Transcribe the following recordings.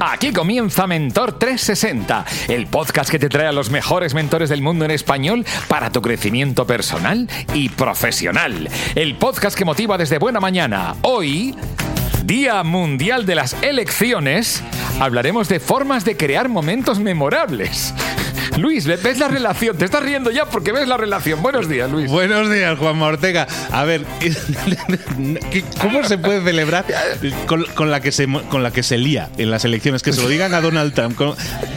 Aquí comienza Mentor 360, el podcast que te trae a los mejores mentores del mundo en español para tu crecimiento personal y profesional. El podcast que motiva desde buena mañana. Hoy, Día Mundial de las Elecciones, hablaremos de formas de crear momentos memorables. Luis, ¿ves la relación? Te estás riendo ya porque ves la relación. Buenos días, Luis. Buenos días, Juan Ortega. A ver, ¿cómo se puede celebrar con, la que se, con la que se lía en las elecciones? Que se lo digan a Donald Trump.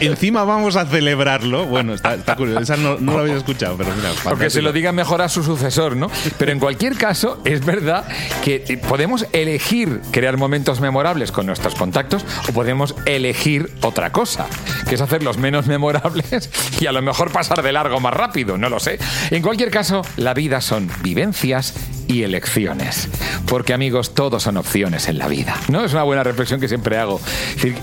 encima vamos a celebrarlo. Bueno, está, curioso. Esa no, lo había escuchado, pero mira. Porque se lo diga mejor a su sucesor, ¿no? Pero en cualquier caso, es verdad que podemos elegir crear momentos memorables con nuestros contactos o podemos elegir otra cosa, que es hacerlos menos memorables y a lo mejor pasar de largo más rápido, no lo sé. En cualquier caso, la vida son vivencias elecciones. Porque amigos, todos son opciones en la vida. ¿No? Es una buena reflexión que siempre hago.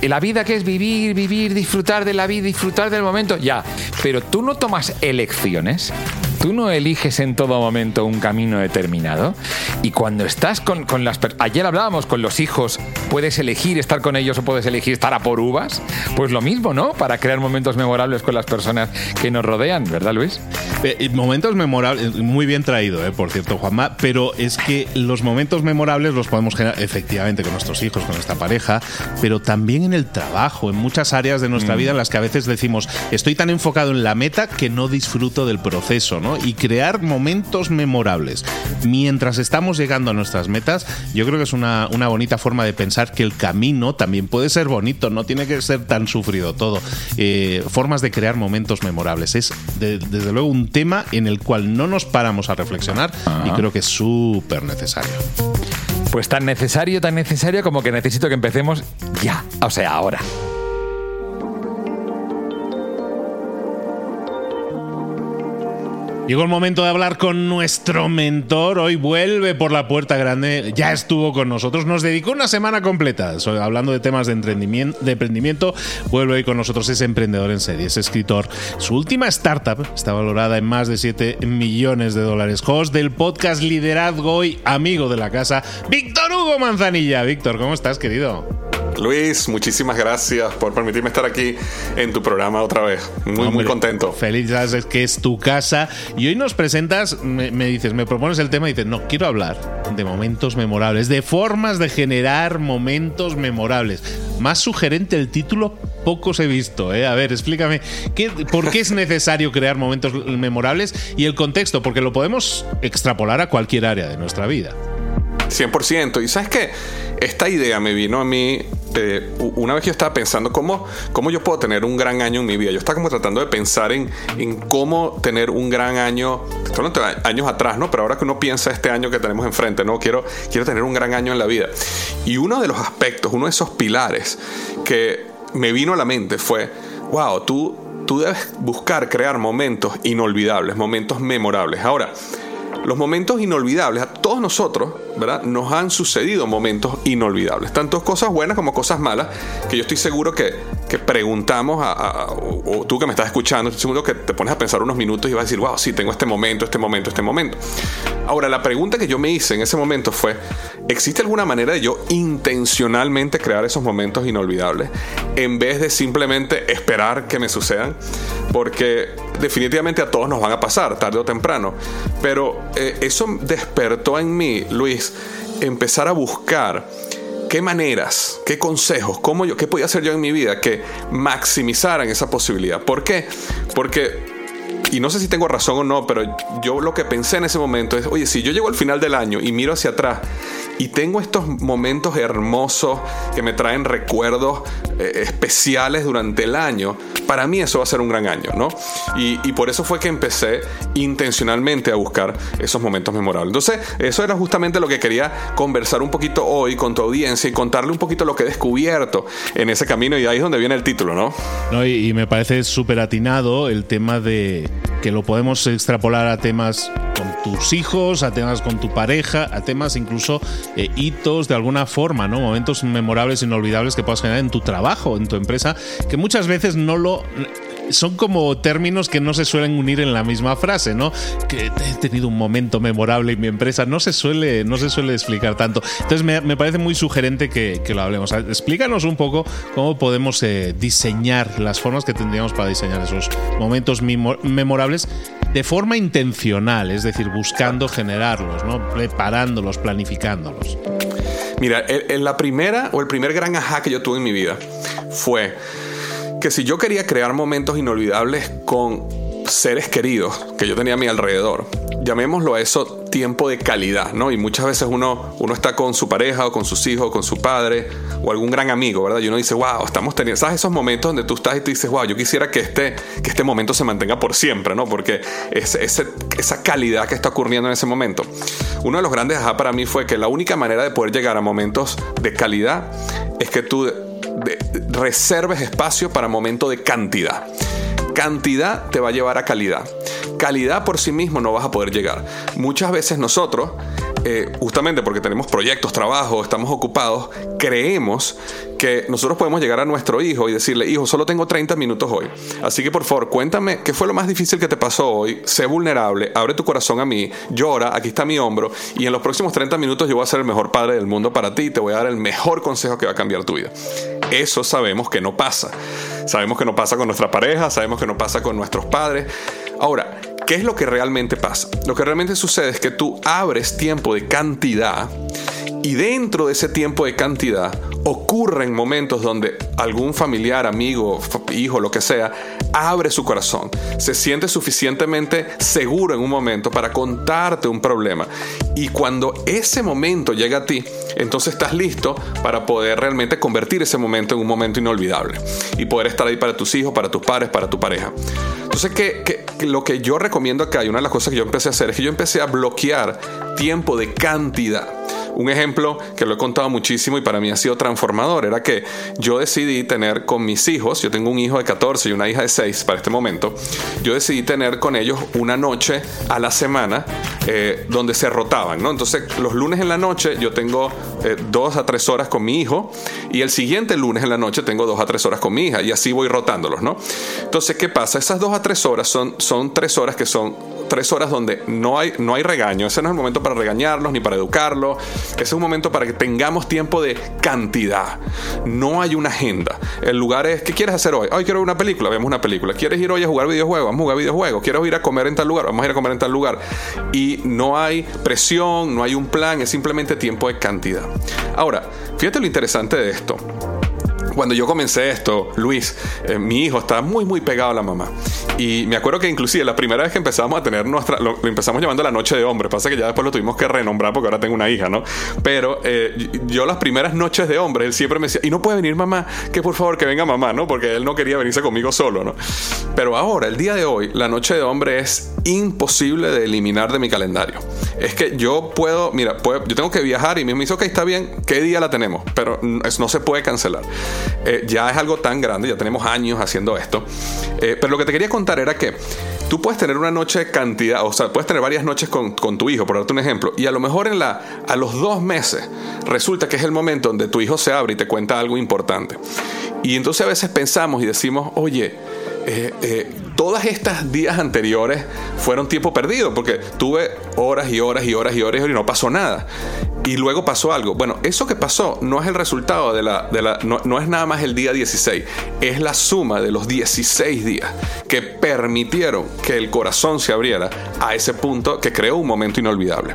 La vida que es vivir, vivir, disfrutar de la vida, disfrutar del momento, ya. Pero tú no tomas elecciones. Tú no eliges en todo momento un camino determinado. Y cuando estás con, con las... Ayer hablábamos con los hijos, puedes elegir estar con ellos o puedes elegir estar a por uvas. Pues lo mismo, ¿no? Para crear momentos memorables con las personas que nos rodean, ¿verdad, Luis? Eh, momentos memorables, muy bien traído, ¿eh? por cierto, Juanma, pero es que los momentos memorables los podemos generar efectivamente con nuestros hijos, con nuestra pareja, pero también en el trabajo, en muchas áreas de nuestra mm. vida en las que a veces decimos, estoy tan enfocado en la meta que no disfruto del proceso, ¿no? Y crear momentos memorables mientras estamos llegando a nuestras metas, yo creo que es una, una bonita forma de pensar que el camino también puede ser bonito, no tiene que ser tan sufrido todo. Eh, formas de crear momentos memorables. Es desde luego un tema en el cual no nos paramos a reflexionar y creo que es súper necesario. Pues tan necesario, tan necesario como que necesito que empecemos ya, o sea, ahora. Llegó el momento de hablar con nuestro mentor. Hoy vuelve por la puerta grande. Ya estuvo con nosotros. Nos dedicó una semana completa hablando de temas de emprendimiento. Vuelve hoy con nosotros. Es emprendedor en serie, es escritor. Su última startup está valorada en más de 7 millones de dólares. Host del podcast Liderazgo y amigo de la casa, Víctor Hugo Manzanilla. Víctor, ¿cómo estás, querido? Luis, muchísimas gracias por permitirme estar aquí en tu programa otra vez. Muy, muy contento. Feliz, es que es tu casa. Y hoy nos presentas, me, dices, me propones el tema y dices, no, quiero hablar de momentos memorables, de formas de generar momentos memorables. Más sugerente el título, pocos he visto. ¿eh? A ver, explícame, ¿qué, ¿por qué es necesario crear momentos memorables y el contexto? Porque lo podemos extrapolar a cualquier área de nuestra vida. 100%. Y sabes que esta idea me vino a mí eh, una vez yo estaba pensando cómo, cómo yo puedo tener un gran año en mi vida. Yo estaba como tratando de pensar en, en cómo tener un gran año, años atrás, ¿no? Pero ahora que uno piensa este año que tenemos enfrente, ¿no? Quiero, quiero tener un gran año en la vida. Y uno de los aspectos, uno de esos pilares que me vino a la mente fue, wow, tú, tú debes buscar crear momentos inolvidables, momentos memorables. Ahora, los momentos inolvidables, a todos nosotros, ¿verdad? Nos han sucedido momentos inolvidables, tanto cosas buenas como cosas malas, que yo estoy seguro que, que preguntamos a, o, tú que me estás escuchando, estoy seguro que te pones a pensar unos minutos y vas a decir, wow, sí, tengo este momento, este momento, este momento. Ahora, la pregunta que yo me hice en ese momento fue, ¿existe alguna manera de yo intencionalmente crear esos momentos inolvidables en vez de simplemente esperar que me sucedan? Porque definitivamente a todos nos van a pasar, tarde o temprano. Pero eh, eso despertó en mí, Luis, empezar a buscar qué maneras, qué consejos, cómo yo, qué podía hacer yo en mi vida que maximizaran esa posibilidad. ¿Por qué? Porque y no sé si tengo razón o no, pero yo lo que pensé en ese momento es, oye, si yo llego al final del año y miro hacia atrás y tengo estos momentos hermosos que me traen recuerdos eh, especiales durante el año, para mí eso va a ser un gran año, ¿no? Y, por eso fue que empecé intencionalmente a buscar esos momentos memorables. Entonces, eso era justamente lo que quería conversar un poquito hoy con tu audiencia y contarle un poquito lo que he descubierto en ese camino y ahí es donde viene el título, ¿no? no y, y me parece súper atinado el tema de que lo podemos extrapolar a temas con tus hijos, a temas con tu pareja, a temas incluso eh, hitos de alguna forma, ¿no? Momentos memorables, inolvidables que puedas generar en tu trabajo, en tu empresa, que muchas veces no lo son como términos que no se suelen unir en la misma frase, ¿no? Que he tenido un momento memorable en mi empresa, no se suele, no se suele explicar tanto. Entonces me, parece muy sugerente que, lo hablemos. Explícanos un poco cómo podemos eh, diseñar las formas que tendríamos para diseñar esos momentos memorables de forma intencional, es decir, buscando generarlos, ¿no? preparándolos, planificándolos. Mira, la primera o el primer gran ajá que yo tuve en mi vida fue que si yo quería crear momentos inolvidables con seres queridos que yo tenía a mi alrededor, llamémoslo a eso tiempo de calidad, ¿no? Y muchas veces uno, uno está con su pareja o con sus hijos o con su padre o algún gran amigo, ¿verdad? Y uno dice, wow, estamos teniendo, ¿sabes? Esos momentos donde tú estás y te dices, wow, yo quisiera que este, que este momento se mantenga por siempre, ¿no? Porque es, esa calidad que está ocurriendo en ese momento. Uno de los grandes ajá para mí fue que la única manera de poder llegar a momentos de calidad es que tú reserves espacio para momento de cantidad. Cantidad te va a llevar a calidad. Calidad por sí mismo no vas a poder llegar. Muchas veces nosotros eh, justamente porque tenemos proyectos, trabajo, estamos ocupados, creemos que nosotros podemos llegar a nuestro hijo y decirle, hijo, solo tengo 30 minutos hoy. Así que por favor, cuéntame qué fue lo más difícil que te pasó hoy. Sé vulnerable, abre tu corazón a mí, llora, aquí está mi hombro y en los próximos 30 minutos yo voy a ser el mejor padre del mundo para ti te voy a dar el mejor consejo que va a cambiar tu vida. Eso sabemos que no pasa. Sabemos que no pasa con nuestra pareja, sabemos que no pasa con nuestros padres. Ahora, ¿Qué es lo que realmente pasa? Lo que realmente sucede es que tú abres tiempo de cantidad y dentro de ese tiempo de cantidad ocurren momentos donde algún familiar, amigo, hijo, lo que sea, abre su corazón, se siente suficientemente seguro en un momento para contarte un problema. Y cuando ese momento llega a ti, entonces estás listo para poder realmente convertir ese momento en un momento inolvidable y poder estar ahí para tus hijos, para tus padres, para tu pareja. Entonces, que, lo que yo recomiendo acá, y una de las cosas que yo empecé a hacer, es que yo empecé a bloquear tiempo de cantidad. Un ejemplo que lo he contado muchísimo y para mí ha sido transformador era que yo decidí tener con mis hijos, yo tengo un hijo de 14 y una hija de 6 para este momento, yo decidí tener con ellos una noche a la semana eh, donde se rotaban, ¿no? Entonces los lunes en la noche yo tengo eh, dos a tres horas con mi hijo y el siguiente lunes en la noche tengo dos a tres horas con mi hija y así voy rotándolos, ¿no? Entonces, ¿qué pasa? Esas dos a tres horas son, son tres horas que son tres horas donde no hay, no hay regaño. Ese no es el momento para regañarlos ni para educarlos. Ese es un momento para que tengamos tiempo de cantidad. No hay una agenda. El lugar es, ¿qué quieres hacer hoy? Hoy quiero ver una película, vemos una película. ¿Quieres ir hoy a jugar videojuegos? Vamos a jugar videojuegos. ¿Quieres ir a comer en tal lugar? Vamos a ir a comer en tal lugar. Y no hay presión, no hay un plan, es simplemente tiempo de cantidad. Ahora, fíjate lo interesante de esto cuando yo comencé esto, Luis, eh, mi hijo estaba muy, muy pegado a la mamá. Y me acuerdo que inclusive la primera vez que empezamos a tener nuestra, lo, empezamos llamando la noche de hombre, pasa que ya después lo tuvimos que renombrar porque ahora tengo una hija, ¿no? Pero eh, yo las primeras noches de hombre, él siempre me decía, y no puede venir mamá, que por favor que venga mamá, ¿no? Porque él no quería venirse conmigo solo, ¿no? Pero ahora, el día de hoy, la noche de hombre es imposible de eliminar de mi calendario. Es que yo puedo, mira, yo tengo que viajar y me dice, ok, está bien, ¿qué día la tenemos? Pero no se puede cancelar. Eh, ya es algo tan grande, ya tenemos años haciendo esto. Eh, pero lo que te quería contar era que tú puedes tener una noche cantidad, o sea, puedes tener varias noches con, tu hijo, por darte un ejemplo, y a lo mejor en la, a los dos meses resulta que es el momento donde tu hijo se abre y te cuenta algo importante. Y entonces a veces pensamos y decimos, oye, eh, eh, todas estas días anteriores fueron tiempo perdido porque tuve horas y horas y horas y horas y no pasó nada. Y luego pasó algo. Bueno, eso que pasó no es el resultado de la... No, es nada más el día 16, es la suma de los 16 días que permitieron que el corazón se abriera a ese punto que creó un momento inolvidable.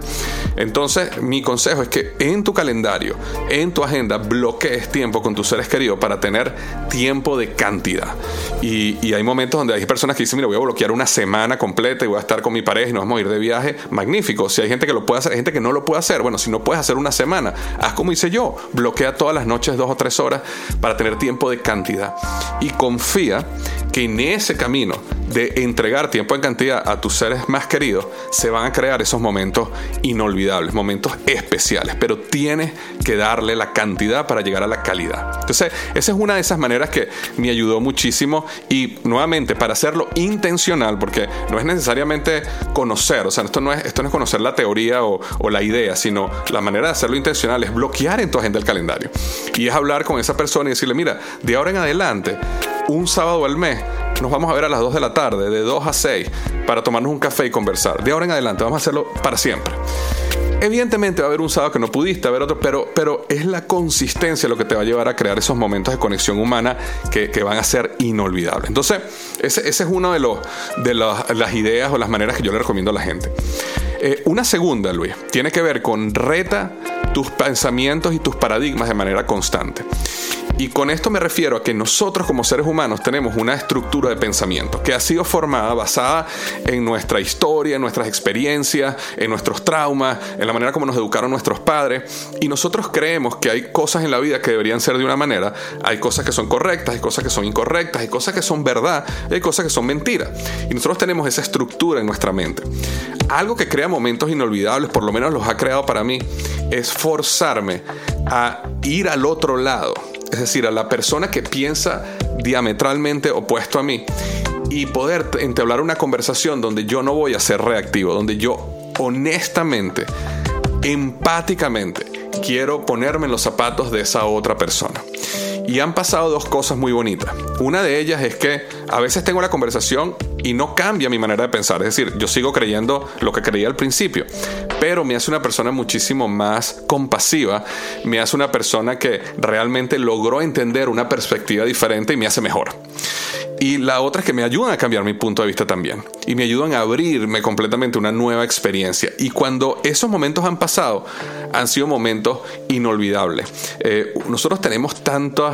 Entonces, mi consejo es que en tu calendario, en tu agenda, bloquees tiempo con tus seres queridos para tener tiempo de cantidad. Y, y hay momentos donde hay personas que dicen, mira, voy a bloquear una semana completa y voy a estar con mi pareja y nos vamos a ir de viaje. Magnífico. Si hay gente que lo puede hacer, hay gente que no lo puede hacer. Bueno, si no puedes hacer una semana, haz como hice yo. Bloquea todas las noches dos o tres horas para tener tiempo de cantidad. Y confía que en ese camino de entregar tiempo en cantidad a tus seres más queridos, se van a crear esos momentos inolvidables, momentos especiales, pero tienes que darle la cantidad para llegar a la calidad. Entonces, esa es una de esas maneras que me ayudó muchísimo y nuevamente para hacerlo intencional, porque no es necesariamente conocer, o sea, esto no es, esto no es conocer la teoría o, o la idea, sino la manera de hacerlo intencional es bloquear en tu agenda el calendario y es hablar con esa persona y decirle, mira, de ahora en adelante, un sábado al mes, nos vamos a ver a las 2 de la tarde, de 2 a 6, para tomarnos un café y conversar. De ahora en adelante, vamos a hacerlo para siempre. Evidentemente va a haber un sábado que no pudiste, haber otro, pero, pero es la consistencia lo que te va a llevar a crear esos momentos de conexión humana que, van a ser inolvidables. Entonces, ese, es una de, los, de las ideas o las maneras que yo le recomiendo a la gente. Eh, una segunda, Luis, tiene que ver con reta tus pensamientos y tus paradigmas de manera constante. Y con esto me refiero a que nosotros como seres humanos tenemos una estructura de pensamiento que ha sido formada basada en nuestra historia, en nuestras experiencias, en nuestros traumas, en la manera como nos educaron nuestros padres. Y nosotros creemos que hay cosas en la vida que deberían ser de una manera, hay cosas que son correctas, hay cosas que son incorrectas, hay cosas que son verdad, hay cosas que son mentiras. Y nosotros tenemos esa estructura en nuestra mente. Algo que crea momentos inolvidables, por lo menos los ha creado para mí, es forzarme a ir al otro lado es decir, a la persona que piensa diametralmente opuesto a mí y poder entablar una conversación donde yo no voy a ser reactivo, donde yo honestamente, empáticamente, quiero ponerme en los zapatos de esa otra persona. Y han pasado dos cosas muy bonitas. Una de ellas es que a veces tengo la conversación y no cambia mi manera de pensar. Es decir, yo sigo creyendo lo que creía al principio, pero me hace una persona muchísimo más compasiva, me hace una persona que realmente logró entender una perspectiva diferente y me hace mejor. Y la otra es que me ayudan a cambiar mi punto de vista también. Y me ayudan a abrirme completamente una nueva experiencia. Y cuando esos momentos han pasado, han sido momentos inolvidables. Eh, nosotros tenemos tantas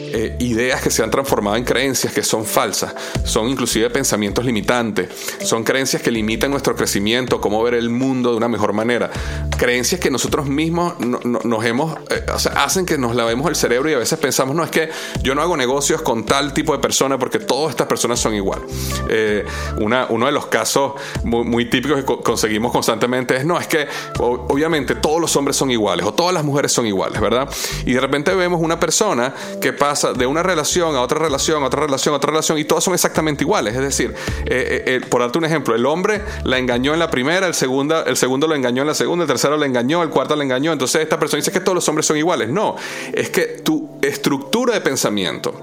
eh, ideas que se han transformado en creencias que son falsas, son inclusive pensamientos limitantes, son creencias que limitan nuestro crecimiento, cómo ver el mundo de una mejor manera, creencias que nosotros mismos nos hemos, eh, o sea, hacen que nos lavemos el cerebro y a veces pensamos, no, es que yo no hago negocios con tal tipo de persona porque todas estas personas son igual. Eh, una, uno de los casos muy, típicos que conseguimos constantemente es, no, es que obviamente todos los hombres son iguales o todas las mujeres son iguales, ¿verdad? Y de repente vemos una persona que pasa de una relación a otra relación, a otra relación, a otra relación, y todas son exactamente iguales. Es decir, eh, eh, por darte un ejemplo, el hombre la engañó en la primera, el, segunda, el segundo lo engañó en la segunda, el tercero le engañó, el cuarto le engañó. Entonces esta persona dice que todos los hombres son iguales. No, es que tu estructura de pensamiento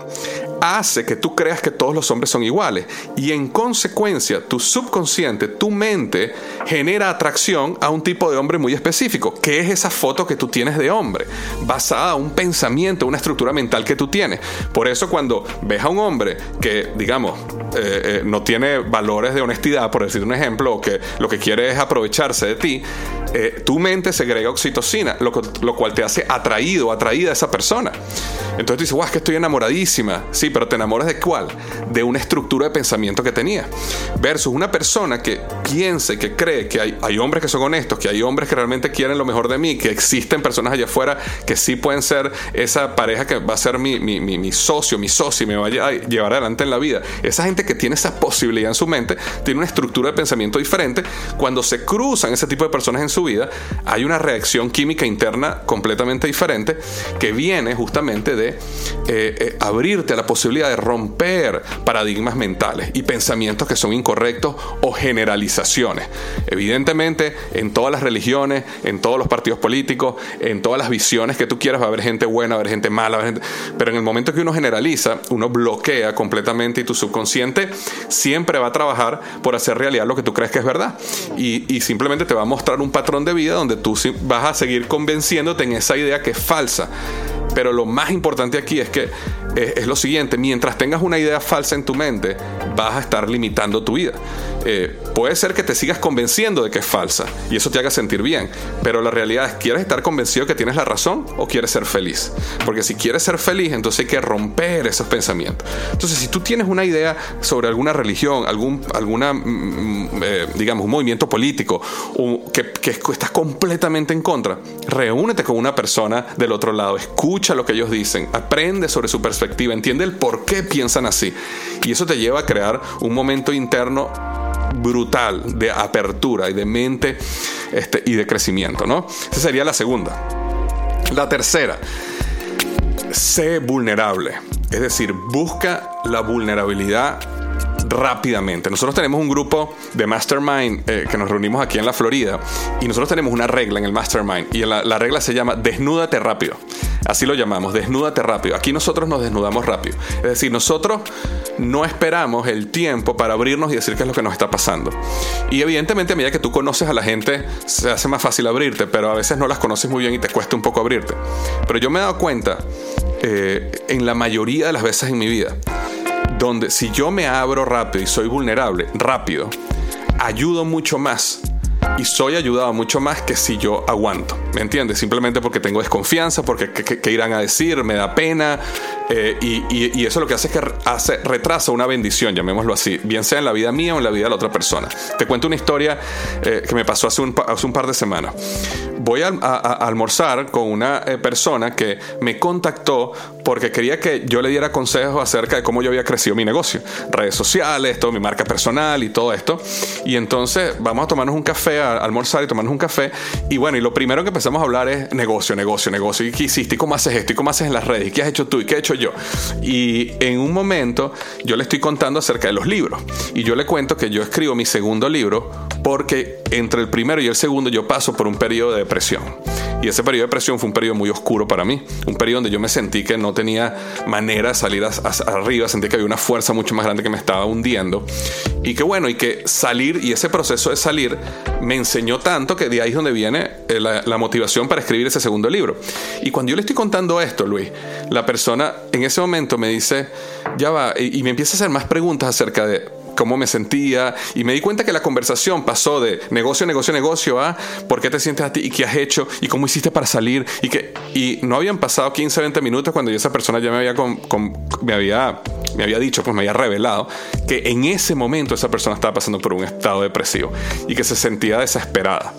hace que tú creas que todos los hombres son iguales y en consecuencia tu subconsciente, tu mente genera atracción a un tipo de hombre muy específico, que es esa foto que tú tienes de hombre, basada en un pensamiento, una estructura mental que tú tienes. Por eso cuando ves a un hombre que, digamos, eh, eh, no tiene valores de honestidad, por decir un ejemplo, o que lo que quiere es aprovecharse de ti, eh, tu mente segrega oxitocina, lo, lo cual te hace atraído, atraída a esa persona. Entonces tú dices, wow, es que estoy enamoradísima. Sí, pero te enamoras de cuál? De una estructura de pensamiento que tenía. Versus una persona que piense, que cree que hay, hay hombres que son honestos, que hay hombres que realmente quieren lo mejor de mí, que existen personas allá afuera que sí pueden ser esa pareja que va a ser mi, mi, mi, socio, mi socio me va a llevar adelante en la vida. Esa gente que tiene esa posibilidad en su mente tiene una estructura de pensamiento diferente. Cuando se cruzan ese tipo de personas en su vida, hay una reacción química interna completamente diferente que viene justamente de eh, eh, abrirte a la posibilidad de romper paradigmas mentales y pensamientos que son incorrectos o generalizaciones. Evidentemente, en todas las religiones, en todos los partidos políticos, en todas las visiones que tú quieras, va a haber gente buena, va a haber gente mala, pero en el momento que uno generaliza, uno bloquea completamente y tu subconsciente siempre va a trabajar por hacer realidad lo que tú crees que es verdad. Y, y simplemente te va a mostrar un patrón de vida donde tú vas a seguir convenciéndote en esa idea que es falsa. Pero lo más importante aquí es que es, lo siguiente, mientras tengas una idea falsa en tu mente, vas a estar limitando tu vida. Eh, puede ser que te sigas convenciendo de que es falsa y eso te haga sentir bien, pero la realidad es, ¿quieres estar convencido que tienes la razón o quieres ser feliz? Porque si quieres ser feliz, entonces hay que romper esos pensamientos. Entonces, si tú tienes una idea sobre alguna religión, algún, alguna, mm, mm, eh, digamos, movimiento político que, que estás completamente en contra, reúnete con una persona del otro lado, escucha lo que ellos dicen, aprende sobre su perspectiva entiende el por qué piensan así. Y eso te lleva a crear un momento interno brutal de apertura y de mente este, y de crecimiento, ¿no? Esa sería la segunda. La tercera, sé vulnerable. Es decir, busca la vulnerabilidad rápidamente. Nosotros tenemos un grupo de mastermind eh, que nos reunimos aquí en la Florida y nosotros tenemos una regla en el mastermind y la, la regla se llama desnúdate rápido. Así lo llamamos, desnúdate rápido. Aquí nosotros nos desnudamos rápido. Es decir, nosotros no esperamos el tiempo para abrirnos y decir qué es lo que nos está pasando. Y evidentemente a medida que tú conoces a la gente se hace más fácil abrirte, pero a veces no las conoces muy bien y te cuesta un poco abrirte. Pero yo me he dado cuenta eh, en la mayoría de las veces en mi vida donde si yo me abro rápido y soy vulnerable, rápido, ayudo mucho más y soy ayudado mucho más que si yo aguanto. ¿Me entiendes? Simplemente porque tengo desconfianza, porque qué, irán a decir, me da pena. Eh, y, eso lo que hace es que hace, retrasa una bendición, llamémoslo así, bien sea en la vida mía o en la vida de la otra persona. Te cuento una historia eh, que me pasó hace un, hace un par de semanas voy a, almorzar con una eh, persona que me contactó porque quería que yo le diera consejos acerca de cómo yo había crecido mi negocio, redes sociales, todo mi marca personal y todo esto. Y entonces vamos a tomarnos un café, a almorzar y tomarnos un café. Y bueno, y lo primero que empezamos a hablar es negocio, negocio, negocio. ¿Y qué hiciste? ¿Y cómo haces esto? ¿Y cómo haces en las redes? ¿Y qué has hecho tú? ¿Y qué he hecho yo? Y en un momento yo le estoy contando acerca de los libros. Y yo le cuento que yo escribo mi segundo libro porque entre el primero y el segundo yo paso por un periodo de depresión. Y ese periodo de depresión fue un periodo muy oscuro para mí, un periodo donde yo me sentí que no tenía manera de salir arriba, sentí que había una fuerza mucho más grande que me estaba hundiendo. Y que bueno, y que salir, y ese proceso de salir me enseñó tanto que de ahí es donde viene eh, la, motivación para escribir ese segundo libro. Y cuando yo le estoy contando esto, Luis, la persona en ese momento me dice, ya va, y me empieza a hacer más preguntas acerca de, cómo me sentía y me di cuenta que la conversación pasó de negocio, negocio, negocio a por qué te sientes a ti y qué has hecho y cómo hiciste para salir y que y no habían pasado 15, 20 minutos cuando esa persona ya me había, me había me había dicho, pues me había revelado que en ese momento esa persona estaba pasando por un estado depresivo y que se sentía desesperada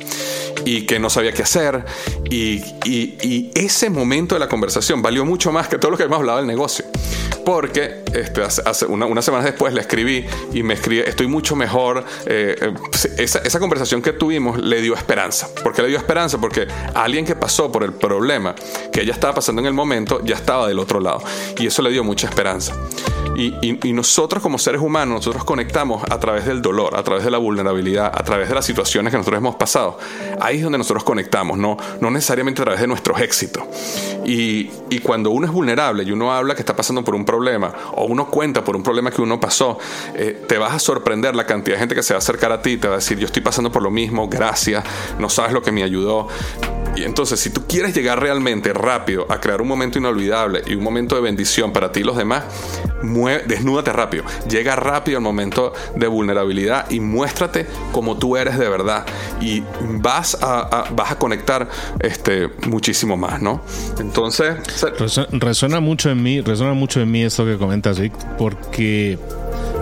y que no sabía qué hacer. Y, y, ese momento de la conversación valió mucho más que todo lo que hemos hablado del negocio. Porque este, hace, una, unas semanas después le escribí y me escribe, estoy mucho mejor. Eh, eh, esa, esa, conversación que tuvimos le dio esperanza. ¿Por qué le dio esperanza? Porque alguien que pasó por el problema que ella estaba pasando en el momento ya estaba del otro lado. Y eso le dio mucha esperanza. Y, nosotros como seres humanos, nosotros conectamos a través del dolor, a través de la vulnerabilidad, a través de las situaciones que nosotros hemos pasado. Ahí es donde nosotros conectamos, no, no necesariamente a través de nuestros éxitos. Y, cuando uno es vulnerable y uno habla que está pasando por un problema o uno cuenta por un problema que uno pasó, eh, te vas a sorprender la cantidad de gente que se va a acercar a ti, te va a decir, yo estoy pasando por lo mismo, gracias, no sabes lo que me ayudó. Y entonces, si tú quieres llegar realmente rápido a crear un momento inolvidable y un momento de bendición para ti y los demás, desnúdate rápido. Llega rápido al momento de vulnerabilidad y muéstrate como tú eres de verdad. Y vas a, vas a conectar este, muchísimo más, ¿no? Entonces. Resuena mucho en mí, resuena mucho en mí esto que comentas, Vic, porque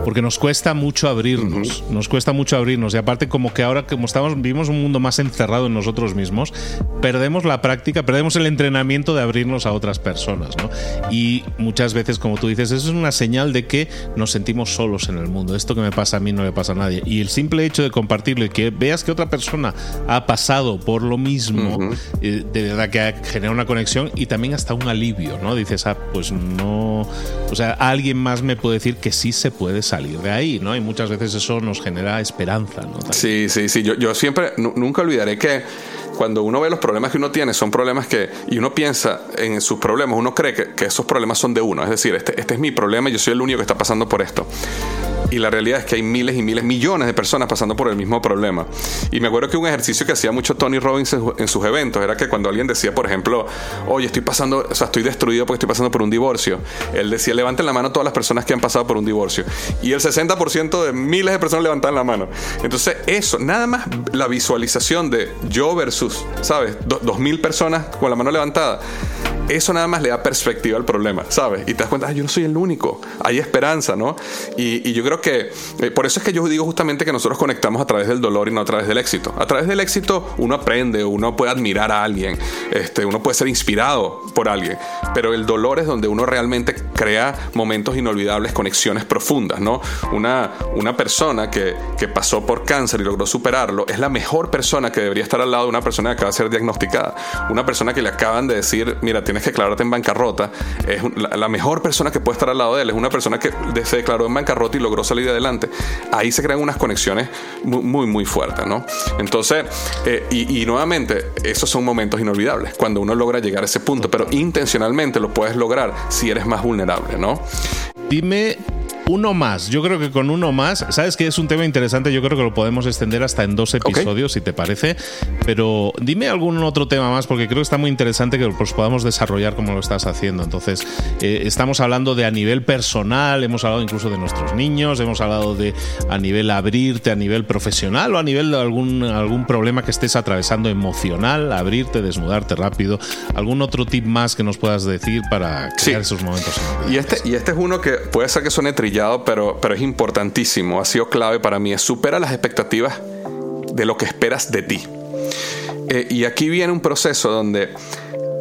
porque nos cuesta mucho abrirnos, nos cuesta mucho abrirnos y aparte como que ahora como estamos vivimos un mundo más encerrado en nosotros mismos, perdemos la práctica, perdemos el entrenamiento de abrirnos a otras personas, ¿no? Y muchas veces, como tú dices, eso es una señal de que nos sentimos solos en el mundo. Esto que me pasa a mí no le pasa a nadie. Y el simple hecho de compartirlo y que veas que otra persona ha pasado por lo mismo, eh, de verdad que genera una conexión y también hasta un alivio, ¿no? Dices, ah, pues no, o sea, alguien más me puede decir que sí se puede salir salir de ahí, ¿no? Y muchas veces eso nos genera esperanza, ¿no? Sí, sí, sí. Yo, siempre, nunca olvidaré que cuando uno ve los problemas que uno tiene, son problemas que, y uno piensa en sus problemas, uno cree que, que esos problemas son de uno. Es decir, este, este es mi problema y yo soy el único que está pasando por esto. Y la realidad es que hay miles y miles, millones de personas pasando por el mismo problema. Y me acuerdo que un ejercicio que hacía mucho Tony Robbins en, sus eventos era que cuando alguien decía, por ejemplo, oye, estoy pasando, o sea, estoy destruido porque estoy pasando por un divorcio, él decía, levanten la mano todas las personas que han pasado por un divorcio. Y el 60% de miles de personas levantaban la mano. Entonces, eso, nada más la visualización de yo versus, ¿sabes? dos mil personas con la mano levantada eso nada más le da perspectiva al problema, ¿sabes? Y te das cuenta, yo no soy el único, hay esperanza, ¿no? Y, yo creo que eh, por eso es que yo digo justamente que nosotros conectamos a través del dolor y no a través del éxito. A través del éxito uno aprende, uno puede admirar a alguien, este, uno puede ser inspirado por alguien, pero el dolor es donde uno realmente crea momentos inolvidables, conexiones profundas, ¿no? Una, una persona que, que pasó por cáncer y logró superarlo es la mejor persona que debería estar al lado de una persona que acaba de ser diagnosticada. Una persona que le acaban de decir, mira, tiene que declararte en bancarrota, es la, mejor persona que puede estar al lado de él es una persona que se declaró en bancarrota y logró salir adelante. Ahí se crean unas conexiones muy, muy, fuertes, ¿no? Entonces, eh, y, y, nuevamente, esos son momentos inolvidables, cuando uno logra llegar a ese punto, pero intencionalmente lo puedes lograr si eres más vulnerable, ¿no? Dime uno más. Yo creo que con uno más, sabes que es un tema interesante, yo creo que lo podemos extender hasta en dos episodios, si te parece. Pero dime algún otro tema más, porque creo que está muy interesante que pues, podamos desarrollar como lo estás haciendo. Entonces, eh, estamos hablando de a nivel personal, hemos hablado incluso de nuestros niños, hemos hablado de a nivel abrirte, a nivel profesional o a nivel de algún, algún problema que estés atravesando emocional, abrirte, desnudarte rápido. ¿Algún otro tip más que nos puedas decir para crear esos momentos? Y este, y este es uno que puede ser que suene trillado pero, pero es importantísimo, ha sido clave para mí, es supera las expectativas de lo que esperas de ti. Eh, y aquí viene un proceso donde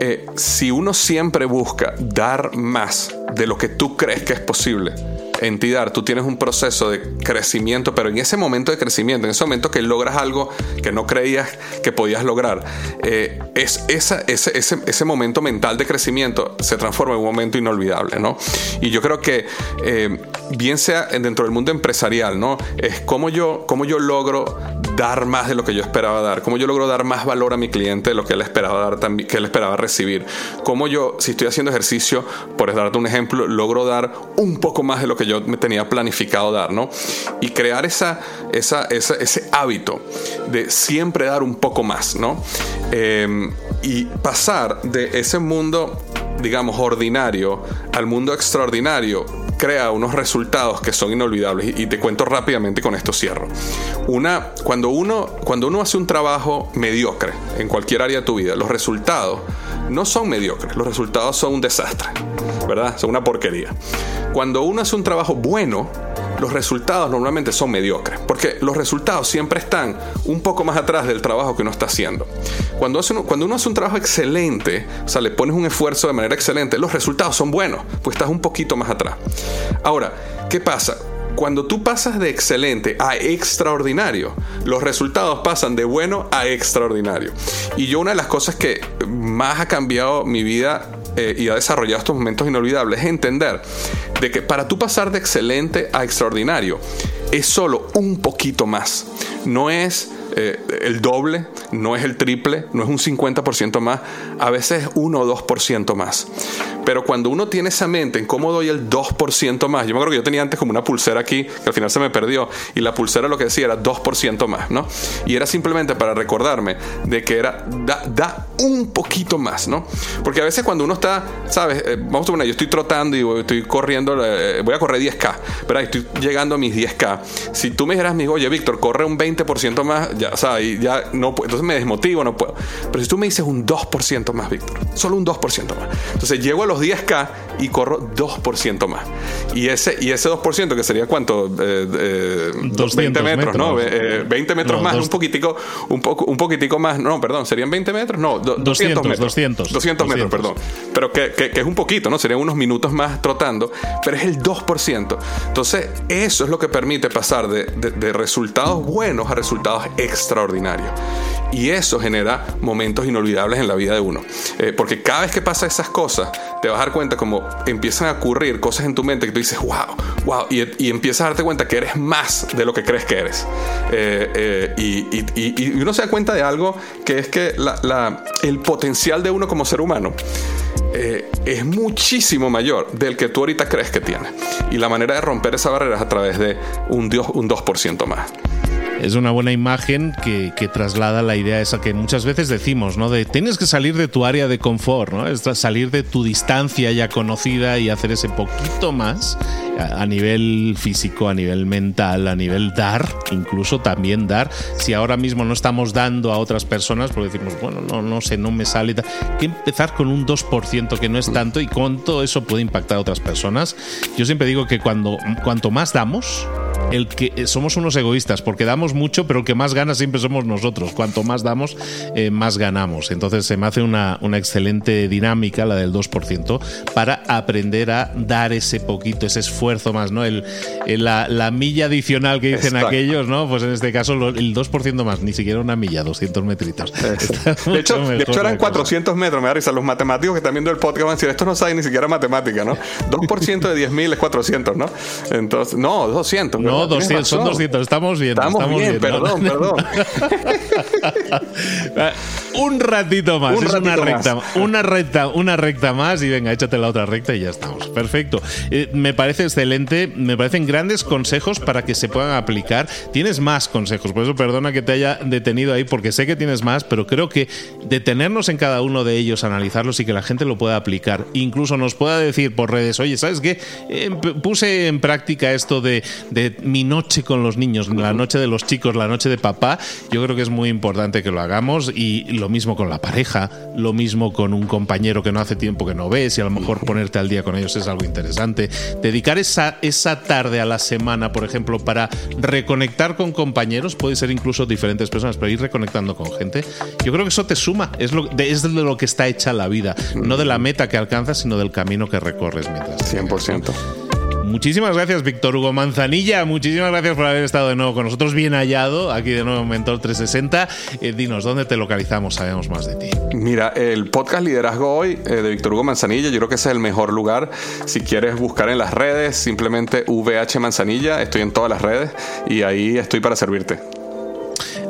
eh, si uno siempre busca dar más de lo que tú crees que es posible, entidad, tú tienes un proceso de crecimiento, pero en ese momento de crecimiento, en ese momento que logras algo que no creías que podías lograr, eh, es ese, ese, momento mental de crecimiento se transforma en un momento inolvidable, ¿no? Y yo creo que eh, bien sea dentro del mundo empresarial, ¿no? Es como yo, cómo yo logro dar más de lo que yo esperaba dar, cómo yo logro dar más valor a mi cliente de lo que él esperaba dar que él esperaba recibir, cómo yo, si estoy haciendo ejercicio, por darte un ejemplo, logro dar un poco más de lo que yo me tenía planificado dar, ¿no? Y crear esa, esa, ese hábito de siempre dar un poco más, ¿no? Em, y pasar de ese mundo digamos, ordinario al mundo extraordinario, crea unos resultados que son inolvidables. Y te cuento rápidamente con esto cierro. Una, cuando, uno, cuando uno hace un trabajo mediocre en cualquier área de tu vida, los resultados no son mediocres, los resultados son un desastre, ¿verdad? Son una porquería. Cuando uno hace un trabajo bueno, los resultados normalmente son mediocres, porque los resultados siempre están un poco más atrás del trabajo que uno está haciendo. Cuando, uno, cuando uno hace un trabajo excelente, o sea, le pones un esfuerzo de manera excelente, los resultados son buenos, pues estás un poquito más atrás. Ahora, ¿qué pasa? Cuando tú pasas de excelente a extraordinario, los resultados pasan de bueno a extraordinario. Y yo una de las cosas que más ha cambiado mi vida eh, y ha desarrollado estos momentos inolvidables es entender de que para tú pasar de excelente a extraordinario es solo un poquito más. No es eh, el doble, no es el triple, no es un 50% más, a veces 1 o 2% más. Pero cuando uno tiene esa mente en cómo doy el 2% más, yo me acuerdo que yo tenía antes como una pulsera aquí, que al final se me perdió, y la pulsera lo que decía era 2% más, ¿no? Y era simplemente para recordarme de que era, da, un poquito más, ¿no? Porque a veces cuando uno está, ¿sabes? Eh, vamos a poner, yo estoy trotando y estoy corriendo, eh, voy a correr 10K, pero estoy llegando a mis 10K. Si tú me dijeras, oye, Víctor, corre un 20% más, ya, o sea, y ya no entonces me desmotivo, no puedo. Pero si tú me dices un 2% más, Víctor, solo un 2% más. Entonces llego a los 10K y corro 2% más. Y ese, y ese 2%, que sería cuánto? Eh, 20 metros, ¿no? 20 metros más, un poquitico, un, poco, un poquitico más, no, perdón, serían 20 metros, no, 200, metros. 200, 200, metros, perdón. Pero que, que, es un poquito, ¿no? Serían unos minutos más trotando, pero es el 2%. Entonces, eso es lo que permite pasar de, de, resultados buenos a resultados extraordinarios. Y eso genera momentos inolvidables en la vida de uno. Eh, porque cada vez que pasa esas cosas, te vas a dar cuenta como empiezan a ocurrir cosas en tu mente que tú dices, wow, wow, y, empiezas a darte cuenta que eres más de lo que crees que eres. Eh, eh, y, y, uno se da cuenta de algo que es que el potencial de uno como ser humano es muchísimo mayor del que tú ahorita crees que tiene. Y la manera de romper esa barrera es a través de un, un 2% más es una buena imagen que, traslada la idea esa que muchas veces decimos, ¿no? De tienes que salir de tu área de confort, ¿no? Es salir de tu distancia ya conocida y hacer ese poquito más a, nivel físico, a nivel mental, a nivel dar, incluso también dar. Si ahora mismo no estamos dando a otras personas, porque decimos, bueno, no, no sé, no me sale, que empezar con un 2% que no es tanto y cuánto eso puede impactar a otras personas. Yo siempre digo que cuando cuanto más damos, el que eh, somos unos egoístas porque damos mucho, pero el que más gana siempre somos nosotros. Cuanto más damos, eh, más ganamos. Entonces se me hace una, una excelente dinámica, la del 2%, para aprender a dar ese poquito, ese esfuerzo más, ¿no? El, la, milla adicional que dicen aquellos, ¿no? Pues en este caso el 2% más, ni siquiera una milla, 200 metritos. De hecho, de hecho eran 400 metros, me da risa. Los matemáticos que están viendo el podcast van a decir, esto no sabe ni siquiera matemática, ¿no? 2% de 10.000 es 400, ¿no? Entonces, no, 200. No, no, 200, son 200, estamos bien. Estamos, bien, perdón, perdón. un ratito más, es una recta, una recta, una recta más y venga, échate la otra recta y ya estamos. Perfecto. Eh, me parece excelente, me parecen grandes consejos para que se puedan aplicar. Tienes más consejos, por eso perdona que te haya detenido ahí porque sé que tienes más, pero creo que detenernos en cada uno de ellos, analizarlos y que la gente lo pueda aplicar, incluso nos pueda decir por redes, oye, ¿sabes qué? Eh, puse en práctica esto de, de mi noche con los niños, la noche de los chicos, la noche de papá, yo creo que es muy importante que lo hagamos y lo mismo con la pareja, lo mismo con un compañero que no hace tiempo que no ves y a lo mejor ponerte al día con ellos es algo interesante. Dedicar esa, esa tarde a la semana, por ejemplo, para reconectar con compañeros, puede ser incluso diferentes personas, pero ir reconectando con gente, yo creo que eso te suma, es, lo, es de lo que está hecha la vida, no de la meta que alcanzas, sino del camino que recorres mientras. 100%. Muchísimas gracias, Víctor Hugo Manzanilla. Muchísimas gracias por haber estado de nuevo con nosotros. Bien hallado aquí de nuevo en Mentor 360. Eh, dinos, ¿dónde te localizamos? Sabemos más de ti. Mira, el podcast Liderazgo Hoy eh, de Víctor Hugo Manzanilla, yo creo que es el mejor lugar. Si quieres buscar en las redes, simplemente VH Manzanilla. Estoy en todas las redes y ahí estoy para servirte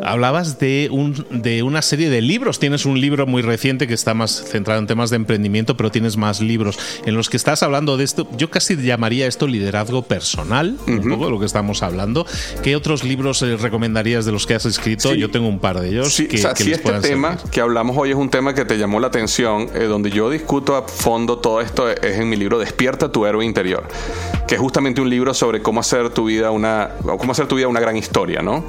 hablabas de, un, de una serie de libros. Tienes un libro muy reciente que está más centrado en temas de emprendimiento, pero tienes más libros en los que estás hablando de esto. Yo casi llamaría esto liderazgo personal, un poco de lo que estamos hablando. ¿Qué otros libros eh, recomendarías de los que has escrito? Yo tengo un par de ellos. Sí, que, si este tema que hablamos hoy es un tema que te llamó la atención, eh, donde yo discuto a fondo todo esto, es en mi libro Despierta tu héroe interior, que es justamente un libro sobre cómo hacer tu vida una, cómo hacer tu vida una gran historia, ¿no?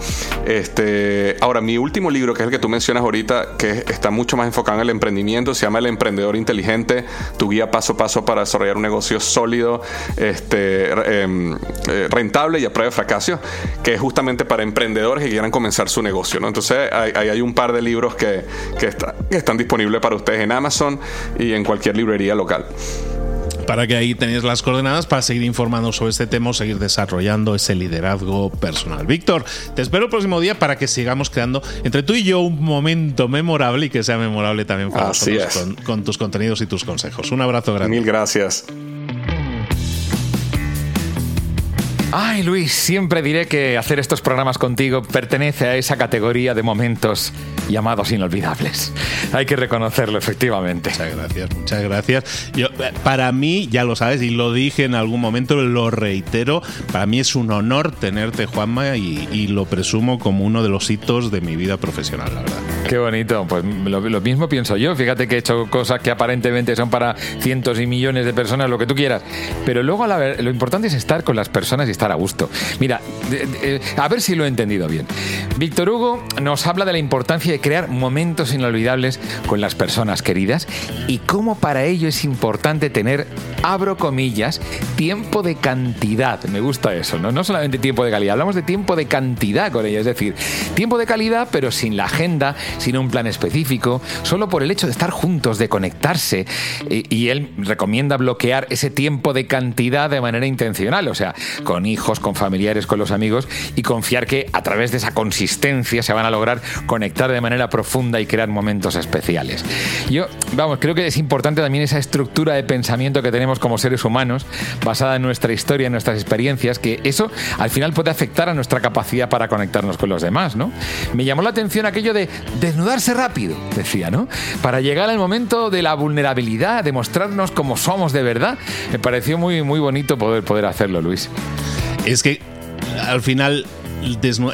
Este eh, ahora, mi último libro, que es el que tú mencionas ahorita, que está mucho más enfocado en el emprendimiento, se llama El Emprendedor Inteligente, tu guía paso a paso para desarrollar un negocio sólido, este, em, eh, rentable y a prueba de fracaso, que es justamente para emprendedores que quieran comenzar su negocio. ¿no? Entonces, ahí hay, un par de libros que, que están disponibles para ustedes en Amazon y en cualquier librería local para que ahí tenéis las coordenadas para seguir informando sobre este tema o seguir desarrollando ese liderazgo personal. Víctor, te espero el próximo día para que sigamos creando entre tú y yo un momento memorable y que sea memorable también para nosotros con, con tus contenidos y tus consejos. Un abrazo grande. Mil gracias. Ay, Luis, siempre diré que hacer estos programas contigo pertenece a esa categoría de momentos llamados inolvidables. Hay que reconocerlo, efectivamente. Muchas gracias, muchas gracias. Yo, eh, para mí, ya lo sabes, y lo dije en algún momento, lo reitero, para mí es un honor tenerte, Juanma, y, y lo presumo como uno de los hitos de mi vida profesional, la verdad. Qué bonito, pues lo, lo, mismo pienso yo. Fíjate que he hecho cosas que aparentemente son para cientos y millones de personas, lo que tú quieras. Pero luego la, lo importante es estar con las personas y estar a gusto. Mira, a ver si lo he entendido bien. Víctor Hugo nos habla de la importancia de crear momentos inolvidables con las personas queridas y cómo para ello es importante tener, abro comillas, tiempo de cantidad. Me gusta eso, ¿no? No solamente tiempo de calidad, hablamos de tiempo de cantidad con ella. Es decir, tiempo de calidad, pero sin la agenda, sin un plan específico, solo por el hecho de estar juntos, de conectarse. Y, él recomienda bloquear ese tiempo de cantidad de manera intencional, o sea, con hijos, con familiares, con los amigos, y confiar que a través de esa consistencia se van a lograr conectar de manera profunda y crear momentos especiales. Yo, vamos, creo que es importante también esa estructura de pensamiento que tenemos como seres humanos, basada en nuestra historia, en nuestras experiencias, que eso al final puede afectar a nuestra capacidad para conectarnos con los demás, ¿no? Me llamó la atención aquello de desnudarse rápido, decía, ¿no? Para llegar al momento de la vulnerabilidad, de mostrarnos como somos de verdad. Me pareció muy, muy bonito poder, poder hacerlo, Luis. Es que al final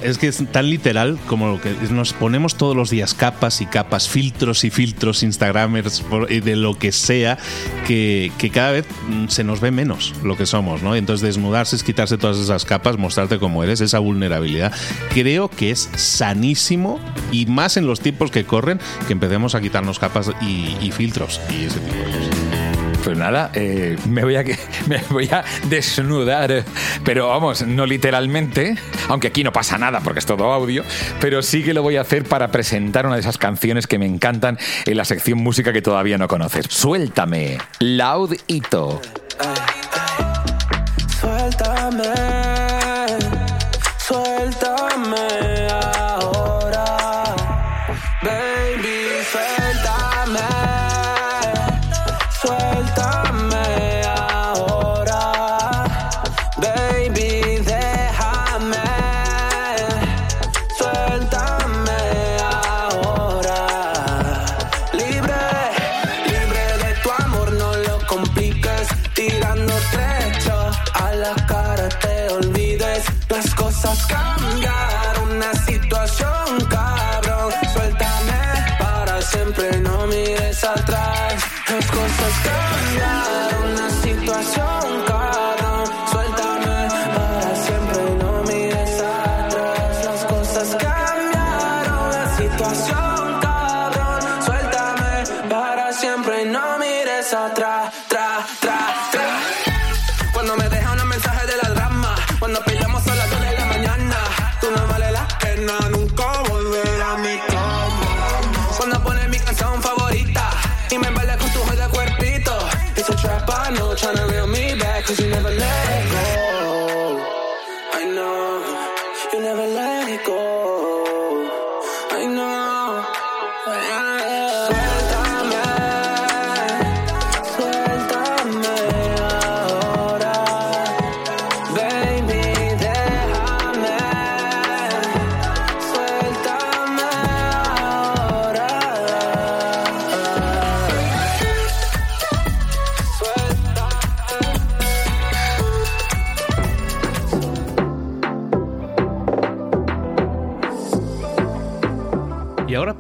es que es tan literal como lo que nos ponemos todos los días capas y capas, filtros y filtros, Instagramers, de lo que sea, que, cada vez se nos ve menos lo que somos, ¿no? Entonces desnudarse es quitarse todas esas capas, mostrarte como eres, esa vulnerabilidad. Creo que es sanísimo y más en los tiempos que corren que empecemos a quitarnos capas y, y filtros y ese tipo de cosas. Pues nada, eh, me, voy a, desnudar, pero vamos, no literalmente, aunque aquí no pasa nada porque es todo audio, pero sí que lo voy a hacer para presentar una de esas canciones que me encantan en la sección música que todavía no conoces. Suéltame, Loud Ito. Suéltame.